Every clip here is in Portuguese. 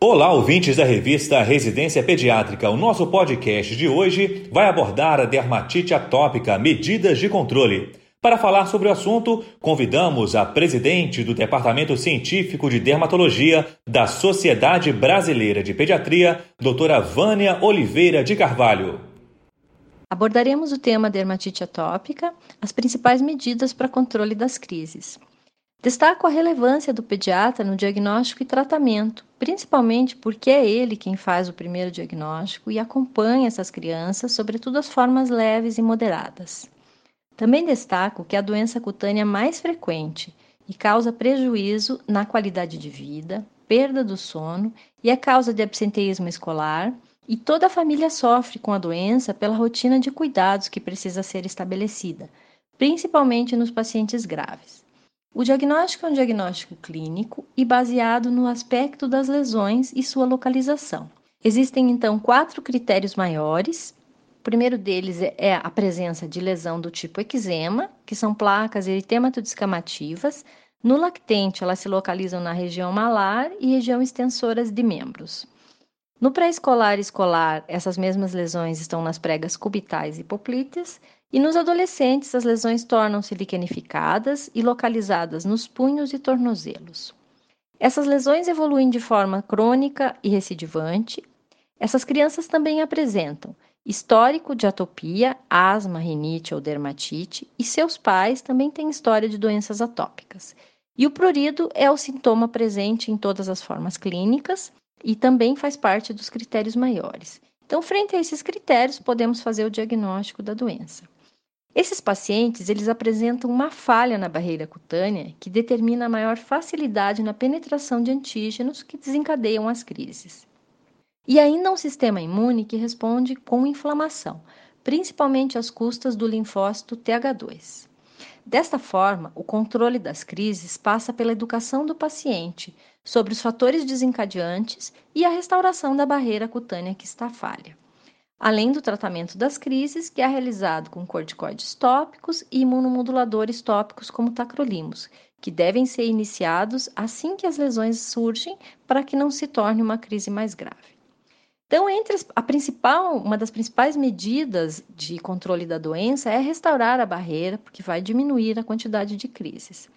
Olá, ouvintes da revista Residência Pediátrica. O nosso podcast de hoje vai abordar a dermatite atópica, medidas de controle. Para falar sobre o assunto, convidamos a presidente do Departamento Científico de Dermatologia da Sociedade Brasileira de Pediatria, doutora Vânia Oliveira de Carvalho. Abordaremos o tema dermatite atópica, as principais medidas para controle das crises. Destaco a relevância do pediatra no diagnóstico e tratamento, principalmente porque é ele quem faz o primeiro diagnóstico e acompanha essas crianças, sobretudo as formas leves e moderadas. Também destaco que é a doença cutânea mais frequente e causa prejuízo na qualidade de vida, perda do sono e é causa de absenteísmo escolar, e toda a família sofre com a doença pela rotina de cuidados que precisa ser estabelecida, principalmente nos pacientes graves. O diagnóstico é um diagnóstico clínico e baseado no aspecto das lesões e sua localização. Existem então quatro critérios maiores o primeiro deles é, é a presença de lesão do tipo eczema, que são placas eritemato-descamativas. No lactente, elas se localizam na região malar e região extensoras de membros. No pré-escolar e escolar, essas mesmas lesões estão nas pregas cubitais e poplíteas, e nos adolescentes, as lesões tornam-se liquenificadas e localizadas nos punhos e tornozelos. Essas lesões evoluem de forma crônica e recidivante. Essas crianças também apresentam histórico de atopia, asma, rinite ou dermatite, e seus pais também têm história de doenças atópicas. E o prurido é o sintoma presente em todas as formas clínicas e também faz parte dos critérios maiores. Então, frente a esses critérios, podemos fazer o diagnóstico da doença. Esses pacientes, eles apresentam uma falha na barreira cutânea que determina a maior facilidade na penetração de antígenos que desencadeiam as crises. E ainda um sistema imune que responde com inflamação, principalmente às custas do linfócito TH2. Desta forma, o controle das crises passa pela educação do paciente sobre os fatores desencadeantes e a restauração da barreira cutânea que está falha. Além do tratamento das crises, que é realizado com corticoides tópicos e imunomoduladores tópicos como tacrolimus, que devem ser iniciados assim que as lesões surgem para que não se torne uma crise mais grave. Então, entre a principal, uma das principais medidas de controle da doença é restaurar a barreira, porque vai diminuir a quantidade de crises.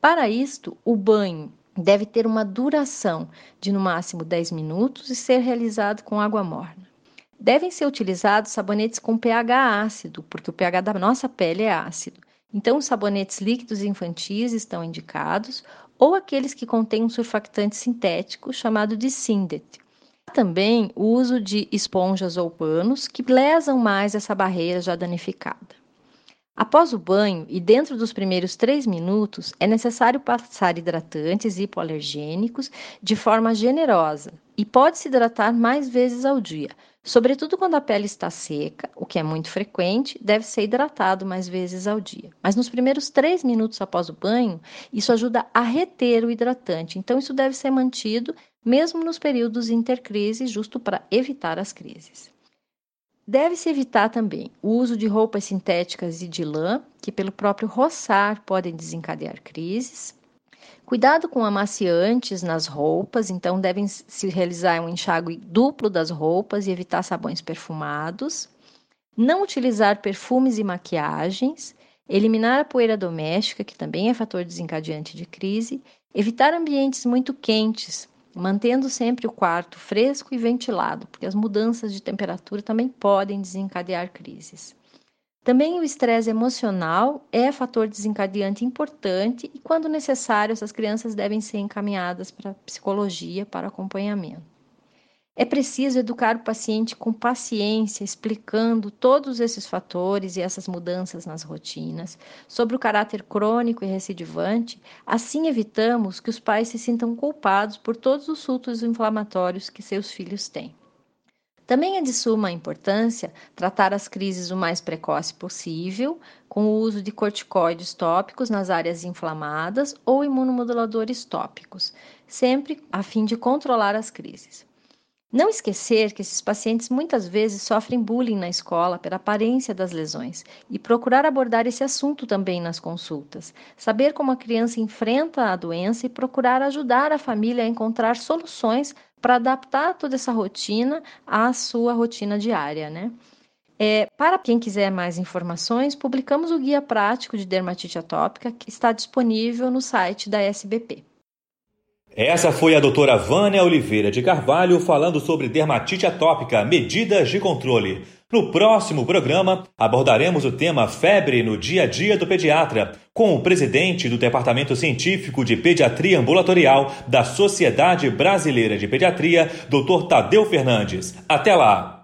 Para isto, o banho deve ter uma duração de no máximo 10 minutos e ser realizado com água morna. Devem ser utilizados sabonetes com pH ácido, porque o pH da nossa pele é ácido. Então, os sabonetes líquidos infantis estão indicados, ou aqueles que contêm um surfactante sintético chamado de Sindet também o uso de esponjas ou panos que lesam mais essa barreira já danificada. Após o banho e dentro dos primeiros três minutos, é necessário passar hidratantes hipoalergênicos de forma generosa e pode-se hidratar mais vezes ao dia, sobretudo quando a pele está seca, o que é muito frequente, deve ser hidratado mais vezes ao dia. Mas nos primeiros três minutos após o banho, isso ajuda a reter o hidratante, então isso deve ser mantido mesmo nos períodos intercrises, justo para evitar as crises. Deve-se evitar também o uso de roupas sintéticas e de lã, que pelo próprio roçar podem desencadear crises. Cuidado com amaciantes nas roupas, então devem se realizar um enxágue duplo das roupas e evitar sabões perfumados. Não utilizar perfumes e maquiagens. Eliminar a poeira doméstica, que também é fator desencadeante de crise. Evitar ambientes muito quentes, mantendo sempre o quarto fresco e ventilado, porque as mudanças de temperatura também podem desencadear crises. Também o estresse emocional é fator desencadeante importante e, quando necessário, essas crianças devem ser encaminhadas para psicologia para acompanhamento. É preciso educar o paciente com paciência, explicando todos esses fatores e essas mudanças nas rotinas, sobre o caráter crônico e recidivante, assim evitamos que os pais se sintam culpados por todos os surtos inflamatórios que seus filhos têm. Também é de suma importância tratar as crises o mais precoce possível, com o uso de corticoides tópicos nas áreas inflamadas ou imunomoduladores tópicos, sempre a fim de controlar as crises. Não esquecer que esses pacientes muitas vezes sofrem bullying na escola pela aparência das lesões e procurar abordar esse assunto também nas consultas. Saber como a criança enfrenta a doença e procurar ajudar a família a encontrar soluções para adaptar toda essa rotina à sua rotina diária, né? É, para quem quiser mais informações, publicamos o Guia Prático de Dermatite Atópica, que está disponível no site da SBP. Essa foi a doutora Vânia Oliveira de Carvalho falando sobre dermatite atópica, medidas de controle. No próximo programa, abordaremos o tema febre no dia a dia do pediatra, com o presidente do Departamento Científico de Pediatria Ambulatorial da Sociedade Brasileira de Pediatria, Dr. Tadeu Fernandes. Até lá!